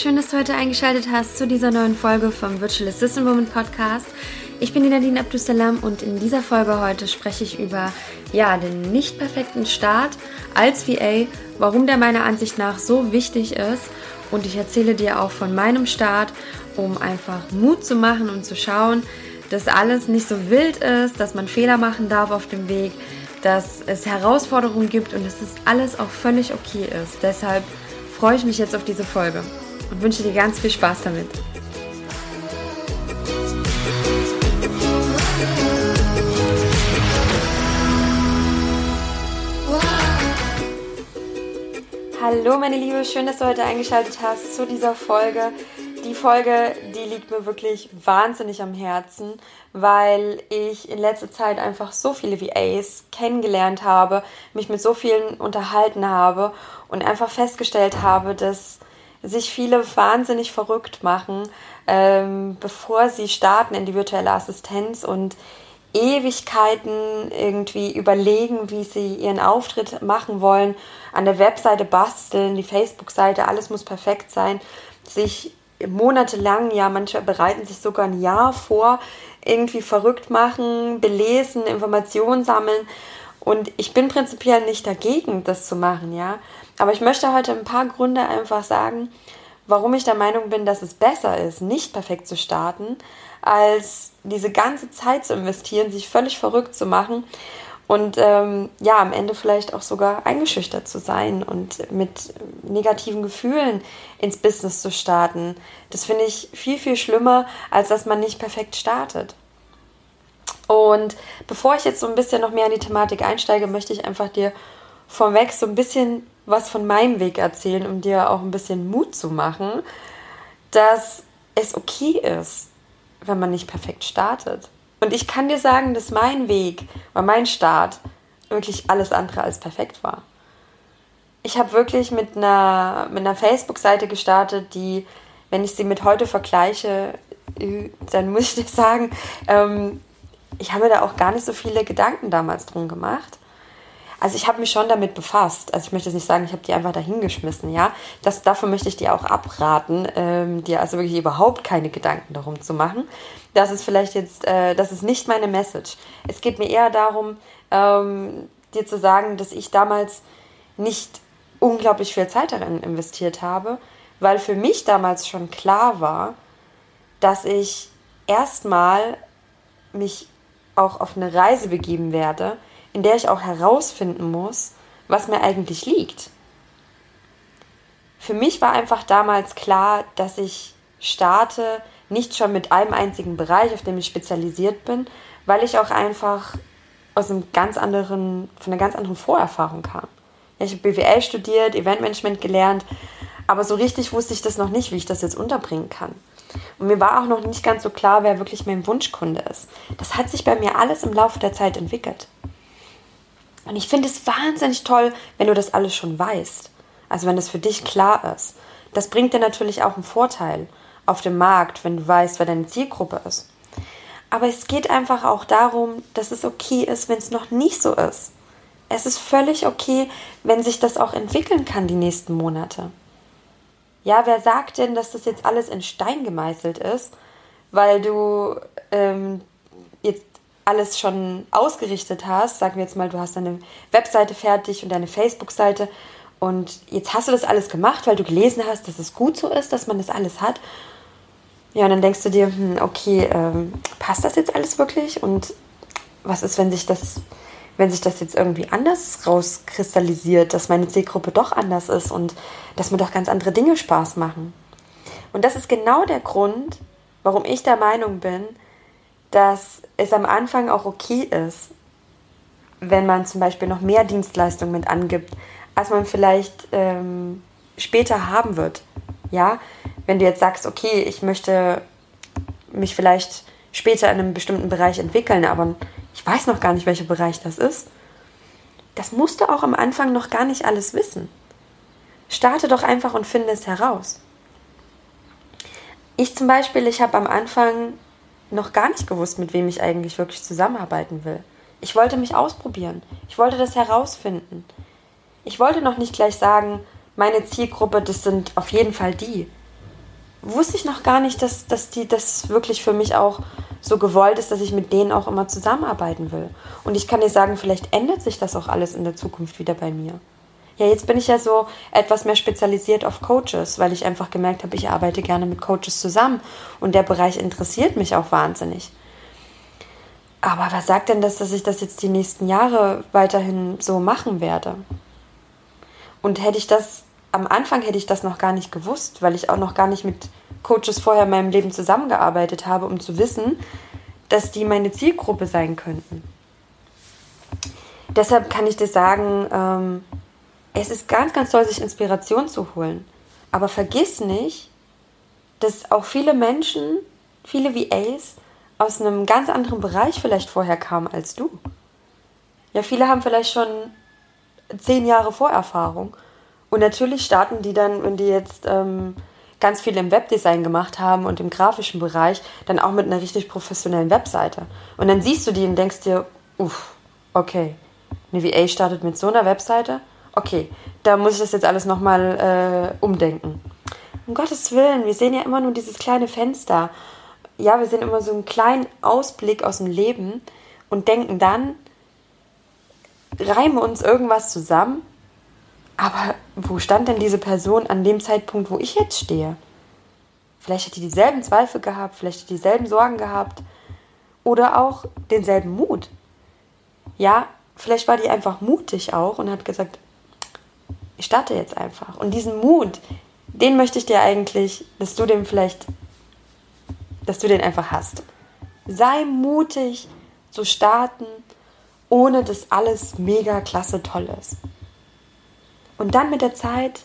schön, dass du heute eingeschaltet hast zu dieser neuen Folge vom Virtual Assistant Woman Podcast. Ich bin die Nadine Abdusalam und in dieser Folge heute spreche ich über ja, den nicht perfekten Start als VA, warum der meiner Ansicht nach so wichtig ist und ich erzähle dir auch von meinem Start, um einfach Mut zu machen und zu schauen, dass alles nicht so wild ist, dass man Fehler machen darf auf dem Weg, dass es Herausforderungen gibt und dass es alles auch völlig okay ist. Deshalb freue ich mich jetzt auf diese Folge und wünsche dir ganz viel Spaß damit. Hallo meine Liebe, schön, dass du heute eingeschaltet hast zu dieser Folge. Die Folge, die liegt mir wirklich wahnsinnig am Herzen, weil ich in letzter Zeit einfach so viele VAs kennengelernt habe, mich mit so vielen unterhalten habe und einfach festgestellt habe, dass sich viele wahnsinnig verrückt machen, ähm, bevor sie starten in die virtuelle Assistenz und Ewigkeiten irgendwie überlegen, wie sie ihren Auftritt machen wollen, an der Webseite basteln, die Facebook-Seite, alles muss perfekt sein, sich monatelang, ja, manche bereiten sich sogar ein Jahr vor, irgendwie verrückt machen, belesen, Informationen sammeln. Und ich bin prinzipiell nicht dagegen, das zu machen, ja. Aber ich möchte heute ein paar Gründe einfach sagen, warum ich der Meinung bin, dass es besser ist, nicht perfekt zu starten, als diese ganze Zeit zu investieren, sich völlig verrückt zu machen und ähm, ja, am Ende vielleicht auch sogar eingeschüchtert zu sein und mit negativen Gefühlen ins Business zu starten. Das finde ich viel, viel schlimmer, als dass man nicht perfekt startet. Und bevor ich jetzt so ein bisschen noch mehr in die Thematik einsteige, möchte ich einfach dir vorweg so ein bisschen was von meinem Weg erzählen, um dir auch ein bisschen Mut zu machen, dass es okay ist, wenn man nicht perfekt startet. Und ich kann dir sagen, dass mein Weg oder mein Start wirklich alles andere als perfekt war. Ich habe wirklich mit einer, mit einer Facebook-Seite gestartet, die, wenn ich sie mit heute vergleiche, dann muss ich dir sagen, ähm, ich habe da auch gar nicht so viele Gedanken damals drum gemacht. Also ich habe mich schon damit befasst. Also ich möchte jetzt nicht sagen, ich habe die einfach dahingeschmissen, ja. Das, davon möchte ich dir auch abraten, ähm, dir also wirklich überhaupt keine Gedanken darum zu machen. Das ist vielleicht jetzt, äh, das ist nicht meine Message. Es geht mir eher darum, ähm, dir zu sagen, dass ich damals nicht unglaublich viel Zeit darin investiert habe, weil für mich damals schon klar war, dass ich erstmal mich auch auf eine Reise begeben werde, in der ich auch herausfinden muss, was mir eigentlich liegt. Für mich war einfach damals klar, dass ich starte nicht schon mit einem einzigen Bereich, auf dem ich spezialisiert bin, weil ich auch einfach aus einem ganz anderen, von einer ganz anderen Vorerfahrung kam. Ich habe BWL studiert, Eventmanagement gelernt, aber so richtig wusste ich das noch nicht, wie ich das jetzt unterbringen kann. Und mir war auch noch nicht ganz so klar, wer wirklich mein Wunschkunde ist. Das hat sich bei mir alles im Laufe der Zeit entwickelt. Und ich finde es wahnsinnig toll, wenn du das alles schon weißt. Also wenn das für dich klar ist. Das bringt dir natürlich auch einen Vorteil auf dem Markt, wenn du weißt, wer deine Zielgruppe ist. Aber es geht einfach auch darum, dass es okay ist, wenn es noch nicht so ist. Es ist völlig okay, wenn sich das auch entwickeln kann die nächsten Monate. Ja, wer sagt denn, dass das jetzt alles in Stein gemeißelt ist, weil du ähm, jetzt alles schon ausgerichtet hast, sagen wir jetzt mal, du hast deine Webseite fertig und deine Facebook-Seite und jetzt hast du das alles gemacht, weil du gelesen hast, dass es gut so ist, dass man das alles hat. Ja, und dann denkst du dir, hm, okay, ähm, passt das jetzt alles wirklich? Und was ist, wenn sich das, wenn sich das jetzt irgendwie anders rauskristallisiert, dass meine Zielgruppe doch anders ist und dass mir doch ganz andere Dinge Spaß machen? Und das ist genau der Grund, warum ich der Meinung bin, dass es am Anfang auch okay ist, wenn man zum Beispiel noch mehr Dienstleistungen mit angibt, als man vielleicht ähm, später haben wird. Ja, wenn du jetzt sagst, okay, ich möchte mich vielleicht später in einem bestimmten Bereich entwickeln, aber ich weiß noch gar nicht, welcher Bereich das ist, das musst du auch am Anfang noch gar nicht alles wissen. Starte doch einfach und finde es heraus. Ich zum Beispiel, ich habe am Anfang noch gar nicht gewusst, mit wem ich eigentlich wirklich zusammenarbeiten will. Ich wollte mich ausprobieren. Ich wollte das herausfinden. Ich wollte noch nicht gleich sagen, meine Zielgruppe, das sind auf jeden Fall die. wusste ich noch gar nicht, dass, dass die das wirklich für mich auch so gewollt ist, dass ich mit denen auch immer zusammenarbeiten will. Und ich kann dir sagen, vielleicht ändert sich das auch alles in der Zukunft wieder bei mir. Ja, jetzt bin ich ja so etwas mehr spezialisiert auf Coaches, weil ich einfach gemerkt habe, ich arbeite gerne mit Coaches zusammen und der Bereich interessiert mich auch wahnsinnig. Aber was sagt denn das, dass ich das jetzt die nächsten Jahre weiterhin so machen werde? Und hätte ich das, am Anfang hätte ich das noch gar nicht gewusst, weil ich auch noch gar nicht mit Coaches vorher in meinem Leben zusammengearbeitet habe, um zu wissen, dass die meine Zielgruppe sein könnten. Deshalb kann ich dir sagen, ähm, es ist ganz, ganz toll, sich Inspiration zu holen. Aber vergiss nicht, dass auch viele Menschen, viele VAs, aus einem ganz anderen Bereich vielleicht vorher kamen als du. Ja, viele haben vielleicht schon zehn Jahre Vorerfahrung. Und natürlich starten die dann, wenn die jetzt ähm, ganz viel im Webdesign gemacht haben und im grafischen Bereich, dann auch mit einer richtig professionellen Webseite. Und dann siehst du die und denkst dir, uff, okay, eine VA startet mit so einer Webseite, okay, da muss ich das jetzt alles nochmal äh, umdenken. Um Gottes Willen, wir sehen ja immer nur dieses kleine Fenster. Ja, wir sehen immer so einen kleinen Ausblick aus dem Leben und denken dann, reimen uns irgendwas zusammen aber wo stand denn diese Person an dem Zeitpunkt, wo ich jetzt stehe? Vielleicht hat die dieselben Zweifel gehabt, vielleicht hat die dieselben Sorgen gehabt oder auch denselben Mut. Ja, vielleicht war die einfach mutig auch und hat gesagt, ich starte jetzt einfach. Und diesen Mut, den möchte ich dir eigentlich, dass du den vielleicht, dass du den einfach hast. Sei mutig zu starten, ohne dass alles mega klasse toll ist. Und dann mit der Zeit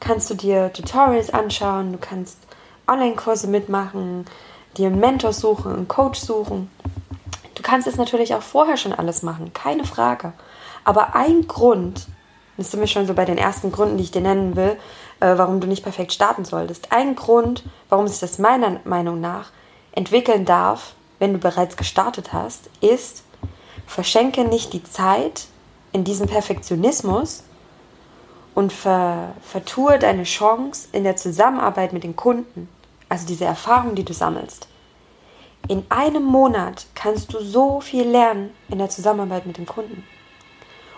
kannst du dir Tutorials anschauen, du kannst Online-Kurse mitmachen, dir einen Mentor suchen, einen Coach suchen. Du kannst es natürlich auch vorher schon alles machen, keine Frage. Aber ein Grund, das sind wir schon so bei den ersten Gründen, die ich dir nennen will, äh, warum du nicht perfekt starten solltest. Ein Grund, warum sich das meiner Meinung nach entwickeln darf, wenn du bereits gestartet hast, ist, verschenke nicht die Zeit in diesem Perfektionismus, und ver, vertue deine Chance in der Zusammenarbeit mit den Kunden, also diese Erfahrung, die du sammelst. In einem Monat kannst du so viel lernen in der Zusammenarbeit mit dem Kunden.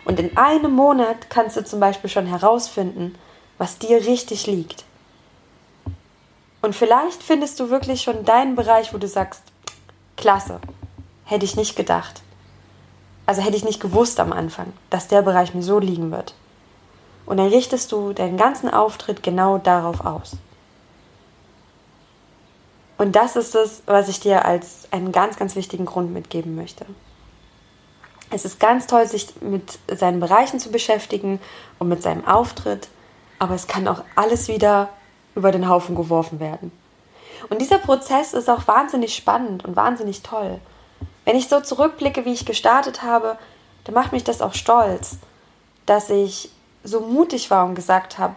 Und in einem Monat kannst du zum Beispiel schon herausfinden, was dir richtig liegt. Und vielleicht findest du wirklich schon deinen Bereich, wo du sagst, klasse, hätte ich nicht gedacht. Also hätte ich nicht gewusst am Anfang, dass der Bereich mir so liegen wird. Und dann richtest du deinen ganzen Auftritt genau darauf aus. Und das ist es, was ich dir als einen ganz, ganz wichtigen Grund mitgeben möchte. Es ist ganz toll, sich mit seinen Bereichen zu beschäftigen und mit seinem Auftritt, aber es kann auch alles wieder über den Haufen geworfen werden. Und dieser Prozess ist auch wahnsinnig spannend und wahnsinnig toll. Wenn ich so zurückblicke, wie ich gestartet habe, dann macht mich das auch stolz, dass ich so mutig war und gesagt habe,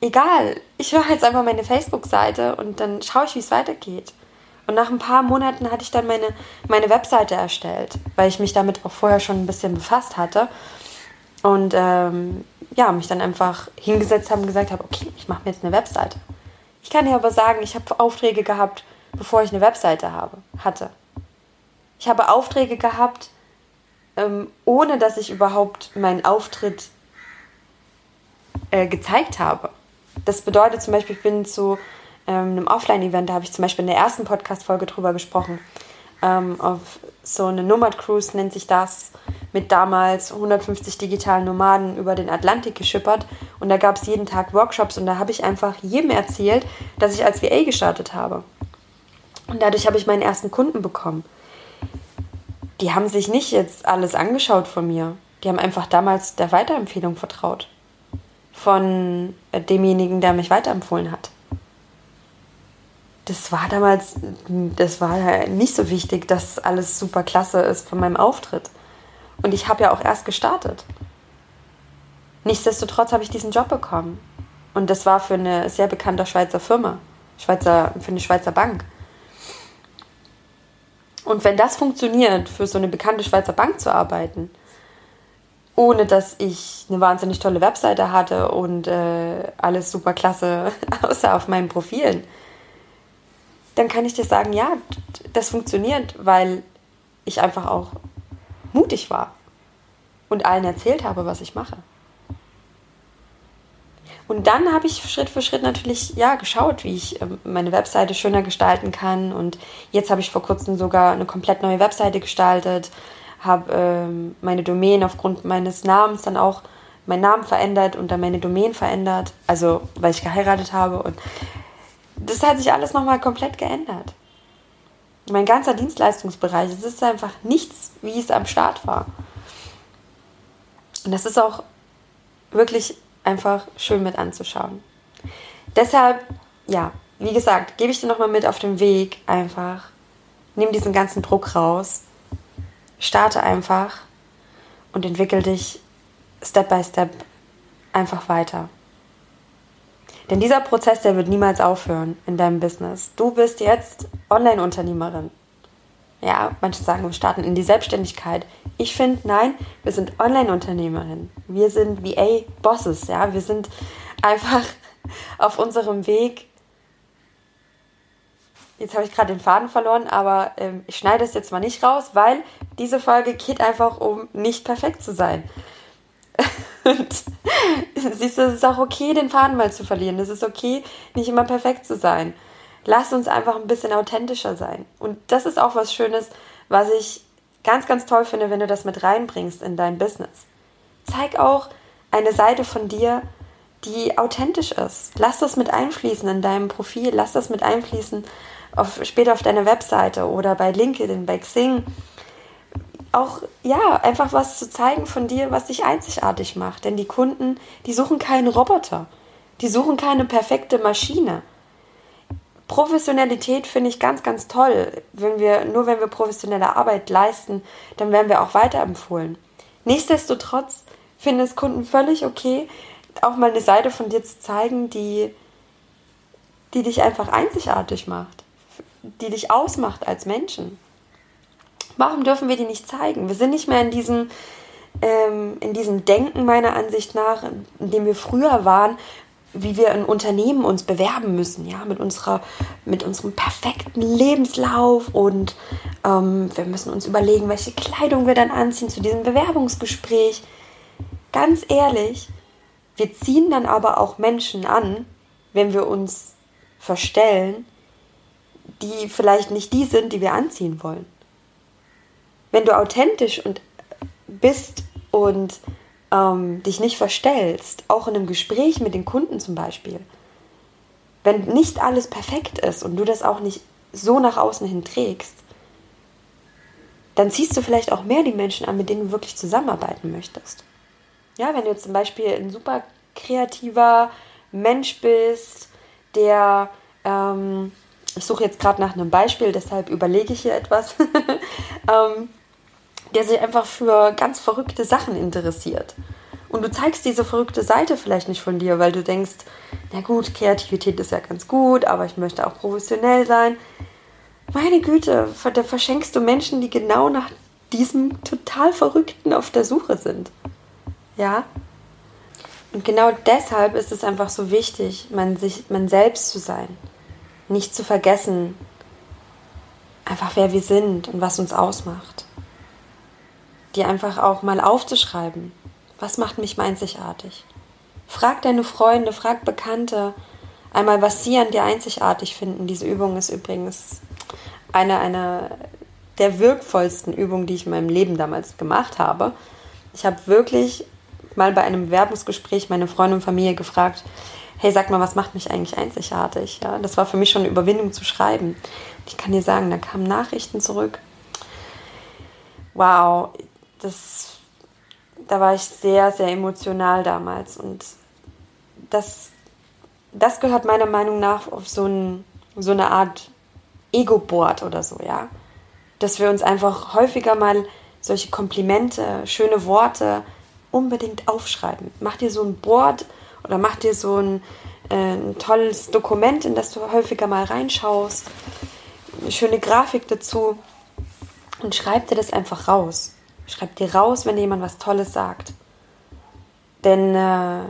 egal, ich höre jetzt einfach meine Facebook-Seite und dann schaue ich, wie es weitergeht. Und nach ein paar Monaten hatte ich dann meine, meine Webseite erstellt, weil ich mich damit auch vorher schon ein bisschen befasst hatte. Und ähm, ja, mich dann einfach hingesetzt habe und gesagt habe, okay, ich mache mir jetzt eine Webseite. Ich kann dir aber sagen, ich habe Aufträge gehabt, bevor ich eine Webseite habe, hatte. Ich habe Aufträge gehabt, ähm, ohne dass ich überhaupt meinen Auftritt äh, gezeigt habe. Das bedeutet zum Beispiel, ich bin zu ähm, einem Offline-Event, da habe ich zum Beispiel in der ersten Podcast-Folge drüber gesprochen. Ähm, auf so eine Nomad Cruise nennt sich das, mit damals 150 digitalen Nomaden über den Atlantik geschippert. Und da gab es jeden Tag Workshops und da habe ich einfach jedem erzählt, dass ich als VA gestartet habe. Und dadurch habe ich meinen ersten Kunden bekommen die haben sich nicht jetzt alles angeschaut von mir. Die haben einfach damals der Weiterempfehlung vertraut. Von demjenigen, der mich weiterempfohlen hat. Das war damals, das war nicht so wichtig, dass alles super klasse ist von meinem Auftritt. Und ich habe ja auch erst gestartet. Nichtsdestotrotz habe ich diesen Job bekommen. Und das war für eine sehr bekannte Schweizer Firma, Schweizer, für eine Schweizer Bank. Und wenn das funktioniert, für so eine bekannte Schweizer Bank zu arbeiten, ohne dass ich eine wahnsinnig tolle Webseite hatte und äh, alles super klasse außer auf meinen Profilen, dann kann ich dir sagen, ja, das funktioniert, weil ich einfach auch mutig war und allen erzählt habe, was ich mache. Und dann habe ich Schritt für Schritt natürlich ja geschaut, wie ich ähm, meine Webseite schöner gestalten kann. Und jetzt habe ich vor kurzem sogar eine komplett neue Webseite gestaltet, habe ähm, meine Domain aufgrund meines Namens dann auch meinen Namen verändert und dann meine Domain verändert, also weil ich geheiratet habe. Und das hat sich alles nochmal komplett geändert. Mein ganzer Dienstleistungsbereich, es ist einfach nichts, wie es am Start war. Und das ist auch wirklich einfach schön mit anzuschauen. Deshalb, ja, wie gesagt, gebe ich dir nochmal mit auf den Weg einfach. Nimm diesen ganzen Druck raus. Starte einfach und entwickel dich Step by Step einfach weiter. Denn dieser Prozess, der wird niemals aufhören in deinem Business. Du bist jetzt Online-Unternehmerin. Ja, manche sagen, wir starten in die Selbstständigkeit. Ich finde, nein, wir sind Online-Unternehmerinnen. Wir sind VA-Bosses. Ja, wir sind einfach auf unserem Weg. Jetzt habe ich gerade den Faden verloren, aber ähm, ich schneide es jetzt mal nicht raus, weil diese Folge geht einfach um nicht perfekt zu sein. Und siehst du, es ist auch okay, den Faden mal zu verlieren. Es ist okay, nicht immer perfekt zu sein. Lass uns einfach ein bisschen authentischer sein. Und das ist auch was Schönes, was ich ganz, ganz toll finde, wenn du das mit reinbringst in dein Business. Zeig auch eine Seite von dir, die authentisch ist. Lass das mit einfließen in deinem Profil, lass das mit einfließen auf, später auf deine Webseite oder bei LinkedIn, bei Xing. Auch, ja, einfach was zu zeigen von dir, was dich einzigartig macht. Denn die Kunden, die suchen keinen Roboter. Die suchen keine perfekte Maschine. Professionalität finde ich ganz, ganz toll. Wenn wir, nur wenn wir professionelle Arbeit leisten, dann werden wir auch weiterempfohlen. Nichtsdestotrotz finden es Kunden völlig okay, auch mal eine Seite von dir zu zeigen, die, die dich einfach einzigartig macht, die dich ausmacht als Menschen. Warum dürfen wir die nicht zeigen? Wir sind nicht mehr in diesem, ähm, in diesem Denken meiner Ansicht nach, in dem wir früher waren, wie wir in Unternehmen uns bewerben müssen, ja, mit unserer, mit unserem perfekten Lebenslauf und ähm, wir müssen uns überlegen, welche Kleidung wir dann anziehen zu diesem Bewerbungsgespräch. Ganz ehrlich, wir ziehen dann aber auch Menschen an, wenn wir uns verstellen, die vielleicht nicht die sind, die wir anziehen wollen. Wenn du authentisch und bist und ähm, dich nicht verstellst, auch in einem Gespräch mit den Kunden zum Beispiel, wenn nicht alles perfekt ist und du das auch nicht so nach außen hin trägst, dann ziehst du vielleicht auch mehr die Menschen an, mit denen du wirklich zusammenarbeiten möchtest. Ja, wenn du jetzt zum Beispiel ein super kreativer Mensch bist, der, ähm, ich suche jetzt gerade nach einem Beispiel, deshalb überlege ich hier etwas, ähm, der sich einfach für ganz verrückte Sachen interessiert. Und du zeigst diese verrückte Seite vielleicht nicht von dir, weil du denkst, na gut, Kreativität ist ja ganz gut, aber ich möchte auch professionell sein. Meine Güte, da verschenkst du Menschen, die genau nach diesem total Verrückten auf der Suche sind. Ja? Und genau deshalb ist es einfach so wichtig, man, sich, man selbst zu sein. Nicht zu vergessen, einfach wer wir sind und was uns ausmacht dir einfach auch mal aufzuschreiben, was macht mich einzigartig. Frag deine Freunde, frag Bekannte einmal, was sie an dir einzigartig finden. Diese Übung ist übrigens eine, eine der wirkvollsten Übungen, die ich in meinem Leben damals gemacht habe. Ich habe wirklich mal bei einem Werbungsgespräch meine Freunde und Familie gefragt, hey, sag mal, was macht mich eigentlich einzigartig? Ja, das war für mich schon eine Überwindung zu schreiben. Ich kann dir sagen, da kamen Nachrichten zurück. Wow, das, da war ich sehr, sehr emotional damals. Und das, das gehört meiner Meinung nach auf so, ein, so eine Art Ego-Board oder so, ja. Dass wir uns einfach häufiger mal solche Komplimente, schöne Worte unbedingt aufschreiben. Mach dir so ein Board oder mach dir so ein, äh, ein tolles Dokument, in das du häufiger mal reinschaust. Eine schöne Grafik dazu und schreib dir das einfach raus. Schreib dir raus, wenn jemand was Tolles sagt. Denn äh,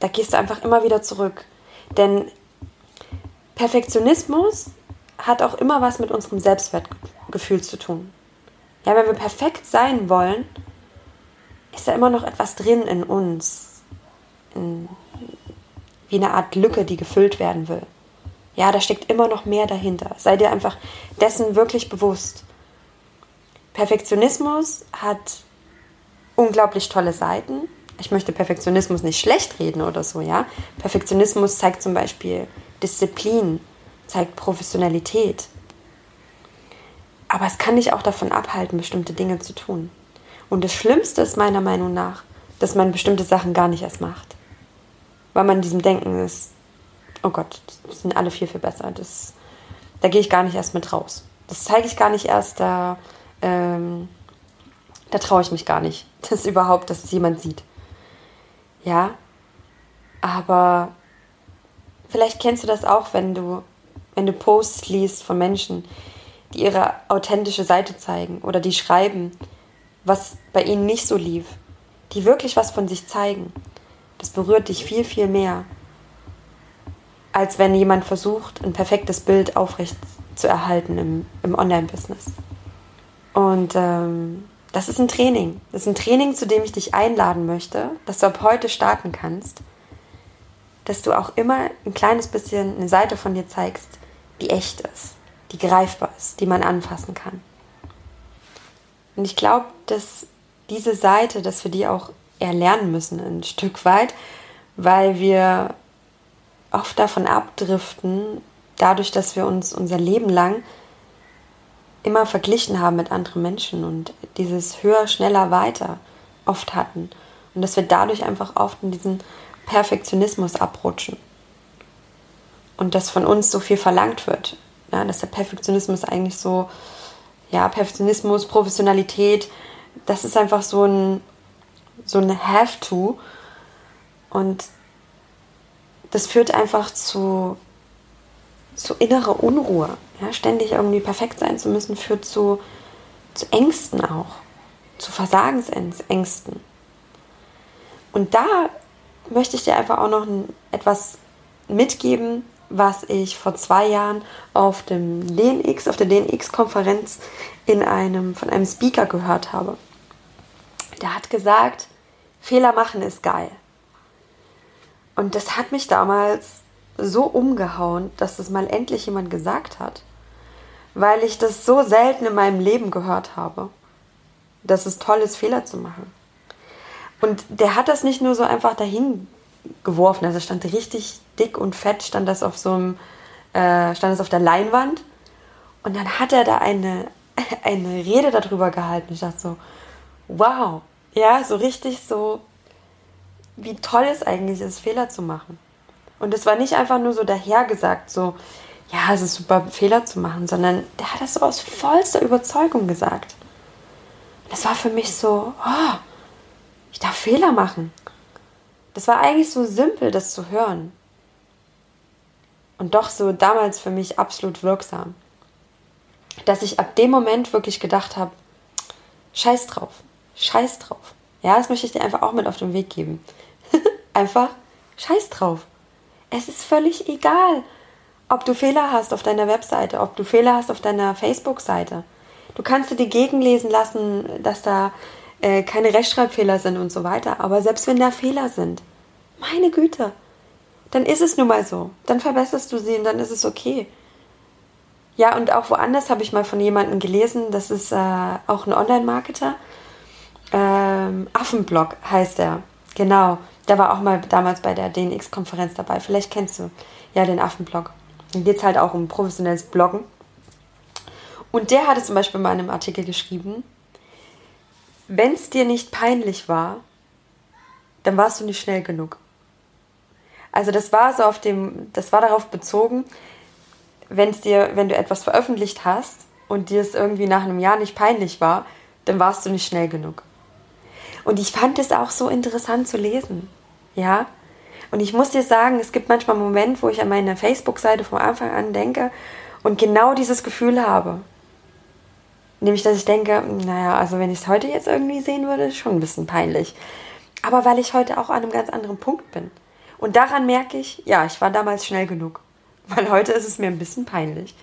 da gehst du einfach immer wieder zurück. Denn Perfektionismus hat auch immer was mit unserem Selbstwertgefühl zu tun. Ja, wenn wir perfekt sein wollen, ist da immer noch etwas drin in uns. In, wie eine Art Lücke, die gefüllt werden will. Ja, da steckt immer noch mehr dahinter. Sei dir einfach dessen wirklich bewusst. Perfektionismus hat unglaublich tolle Seiten. Ich möchte Perfektionismus nicht schlecht reden oder so, ja. Perfektionismus zeigt zum Beispiel Disziplin, zeigt Professionalität. Aber es kann dich auch davon abhalten, bestimmte Dinge zu tun. Und das Schlimmste ist meiner Meinung nach, dass man bestimmte Sachen gar nicht erst macht. Weil man in diesem Denken ist, oh Gott, das sind alle viel, viel besser. Das, da gehe ich gar nicht erst mit raus. Das zeige ich gar nicht erst, da, ähm, da traue ich mich gar nicht, dass überhaupt, dass es jemand sieht. Ja, aber vielleicht kennst du das auch, wenn du, wenn du Posts liest von Menschen, die ihre authentische Seite zeigen oder die schreiben, was bei ihnen nicht so lief, die wirklich was von sich zeigen. Das berührt dich viel, viel mehr, als wenn jemand versucht, ein perfektes Bild aufrecht zu erhalten im, im Online-Business. Und ähm, das ist ein Training. Das ist ein Training, zu dem ich dich einladen möchte, dass du ab heute starten kannst, dass du auch immer ein kleines bisschen eine Seite von dir zeigst, die echt ist, die greifbar ist, die man anfassen kann. Und ich glaube, dass diese Seite, dass wir die auch erlernen müssen, ein Stück weit, weil wir oft davon abdriften, dadurch, dass wir uns unser Leben lang immer verglichen haben mit anderen Menschen und dieses höher, schneller, weiter oft hatten. Und dass wir dadurch einfach oft in diesen Perfektionismus abrutschen. Und dass von uns so viel verlangt wird. Ja, dass der Perfektionismus eigentlich so, ja, Perfektionismus, Professionalität, das ist einfach so ein, so ein Have-to. Und das führt einfach zu, zu innerer Unruhe. Ja, ständig irgendwie perfekt sein zu müssen, führt zu, zu Ängsten auch, zu Versagensängsten. Und da möchte ich dir einfach auch noch etwas mitgeben, was ich vor zwei Jahren auf dem DNX, auf der DNX-Konferenz in einem, von einem Speaker gehört habe. Der hat gesagt, Fehler machen ist geil. Und das hat mich damals so umgehauen, dass das mal endlich jemand gesagt hat, weil ich das so selten in meinem Leben gehört habe, dass es toll ist, Fehler zu machen. Und der hat das nicht nur so einfach dahin geworfen, also stand richtig dick und fett, stand das auf so einem, äh, stand das auf der Leinwand. Und dann hat er da eine, eine Rede darüber gehalten. Ich dachte so, wow, ja, so richtig so wie toll es eigentlich ist, Fehler zu machen. Und es war nicht einfach nur so dahergesagt, so, ja, es ist super, Fehler zu machen, sondern der hat das so aus vollster Überzeugung gesagt. Und das war für mich so, oh, ich darf Fehler machen. Das war eigentlich so simpel, das zu hören. Und doch so damals für mich absolut wirksam. Dass ich ab dem Moment wirklich gedacht habe, scheiß drauf, scheiß drauf. Ja, das möchte ich dir einfach auch mit auf den Weg geben. Einfach scheiß drauf. Es ist völlig egal, ob du Fehler hast auf deiner Webseite, ob du Fehler hast auf deiner Facebook-Seite. Du kannst dir die gegenlesen lassen, dass da äh, keine Rechtschreibfehler sind und so weiter. Aber selbst wenn da Fehler sind, meine Güte, dann ist es nun mal so. Dann verbesserst du sie und dann ist es okay. Ja, und auch woanders habe ich mal von jemandem gelesen, das ist äh, auch ein Online-Marketer. Ähm, Affenblog heißt er. Genau. Der war auch mal damals bei der DNX-Konferenz dabei. Vielleicht kennst du ja den Affenblog. Da geht es halt auch um professionelles Bloggen. Und der hatte zum Beispiel mal in einem Artikel geschrieben, wenn es dir nicht peinlich war, dann warst du nicht schnell genug. Also das war so auf dem, das war darauf bezogen, wenn es dir, wenn du etwas veröffentlicht hast und dir es irgendwie nach einem Jahr nicht peinlich war, dann warst du nicht schnell genug. Und ich fand es auch so interessant zu lesen. Ja. Und ich muss dir sagen, es gibt manchmal Momente, wo ich an meine Facebook-Seite von Anfang an denke und genau dieses Gefühl habe. Nämlich, dass ich denke, naja, also wenn ich es heute jetzt irgendwie sehen würde, ist schon ein bisschen peinlich. aber weil ich heute auch an einem ganz anderen Punkt bin. Und daran merke ich, ja, ich war damals schnell genug. Weil heute ist es mir ein bisschen peinlich,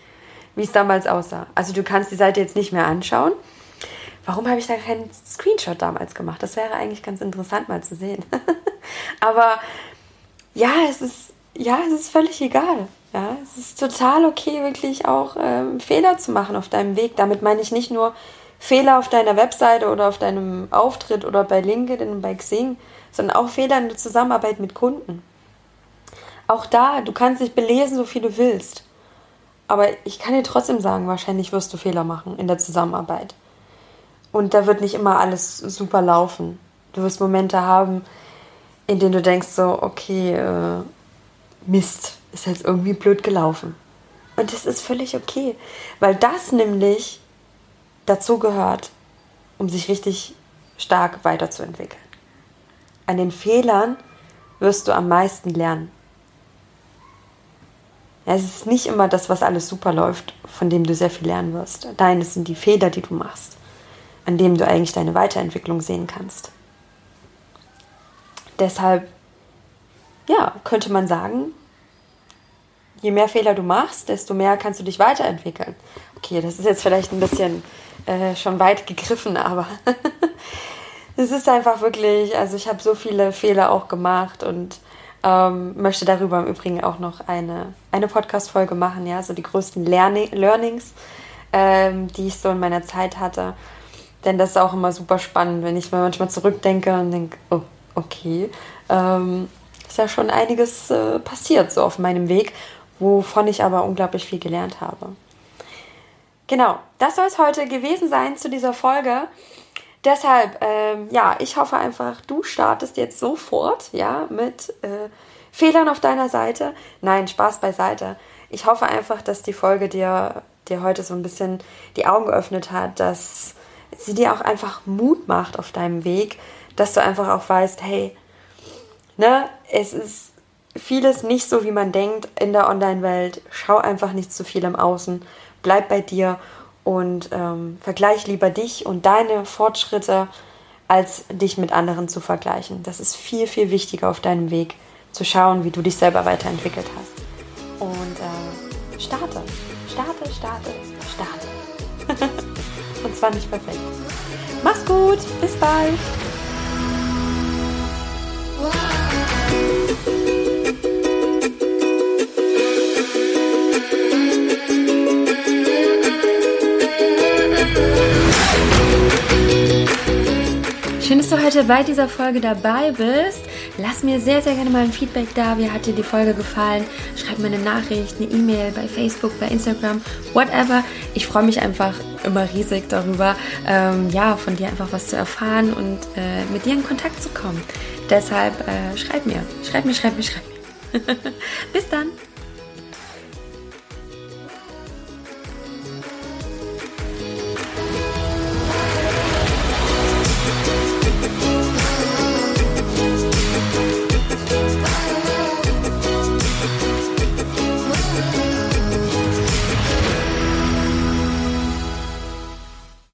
wie es damals aussah. Also du kannst die Seite jetzt nicht mehr anschauen. Warum habe ich da keinen Screenshot damals gemacht? Das wäre eigentlich ganz interessant mal zu sehen. Aber ja, es ist, ja, es ist völlig egal. Ja, es ist total okay, wirklich auch ähm, Fehler zu machen auf deinem Weg. Damit meine ich nicht nur Fehler auf deiner Webseite oder auf deinem Auftritt oder bei LinkedIn und bei Xing, sondern auch Fehler in der Zusammenarbeit mit Kunden. Auch da, du kannst dich belesen, so viel du willst. Aber ich kann dir trotzdem sagen, wahrscheinlich wirst du Fehler machen in der Zusammenarbeit. Und da wird nicht immer alles super laufen. Du wirst Momente haben, in denen du denkst so, okay, äh, Mist, ist jetzt irgendwie blöd gelaufen. Und das ist völlig okay, weil das nämlich dazu gehört, um sich richtig stark weiterzuentwickeln. An den Fehlern wirst du am meisten lernen. Ja, es ist nicht immer das, was alles super läuft, von dem du sehr viel lernen wirst. Nein, es sind die Fehler, die du machst, an dem du eigentlich deine Weiterentwicklung sehen kannst. Deshalb, ja, könnte man sagen, je mehr Fehler du machst, desto mehr kannst du dich weiterentwickeln. Okay, das ist jetzt vielleicht ein bisschen äh, schon weit gegriffen, aber es ist einfach wirklich, also ich habe so viele Fehler auch gemacht und ähm, möchte darüber im Übrigen auch noch eine, eine Podcast-Folge machen, ja, so die größten Learning Learnings, ähm, die ich so in meiner Zeit hatte. Denn das ist auch immer super spannend, wenn ich mal manchmal zurückdenke und denke, oh, okay, ähm, ist ja schon einiges äh, passiert so auf meinem Weg, wovon ich aber unglaublich viel gelernt habe. Genau, das soll es heute gewesen sein zu dieser Folge. Deshalb, ähm, ja, ich hoffe einfach, du startest jetzt sofort, ja, mit äh, Fehlern auf deiner Seite. Nein, Spaß beiseite. Ich hoffe einfach, dass die Folge dir, dir heute so ein bisschen die Augen geöffnet hat, dass sie dir auch einfach Mut macht auf deinem Weg, dass du einfach auch weißt, hey, ne, es ist vieles nicht so, wie man denkt in der Online-Welt. Schau einfach nicht zu viel im Außen, bleib bei dir und ähm, vergleich lieber dich und deine Fortschritte, als dich mit anderen zu vergleichen. Das ist viel, viel wichtiger auf deinem Weg, zu schauen, wie du dich selber weiterentwickelt hast. Und äh, starte, starte, starte, starte. und zwar nicht perfekt. Mach's gut, bis bald. Schön, dass du heute bei dieser Folge dabei bist. Lass mir sehr, sehr gerne mal ein Feedback da. Wie hat dir die Folge gefallen? Schreib mir eine Nachricht, eine E-Mail bei Facebook, bei Instagram, whatever. Ich freue mich einfach immer riesig darüber, ähm, ja, von dir einfach was zu erfahren und äh, mit dir in Kontakt zu kommen. Deshalb äh, schreib mir, schreib mir, schreib mir, schreib mir. Bis dann.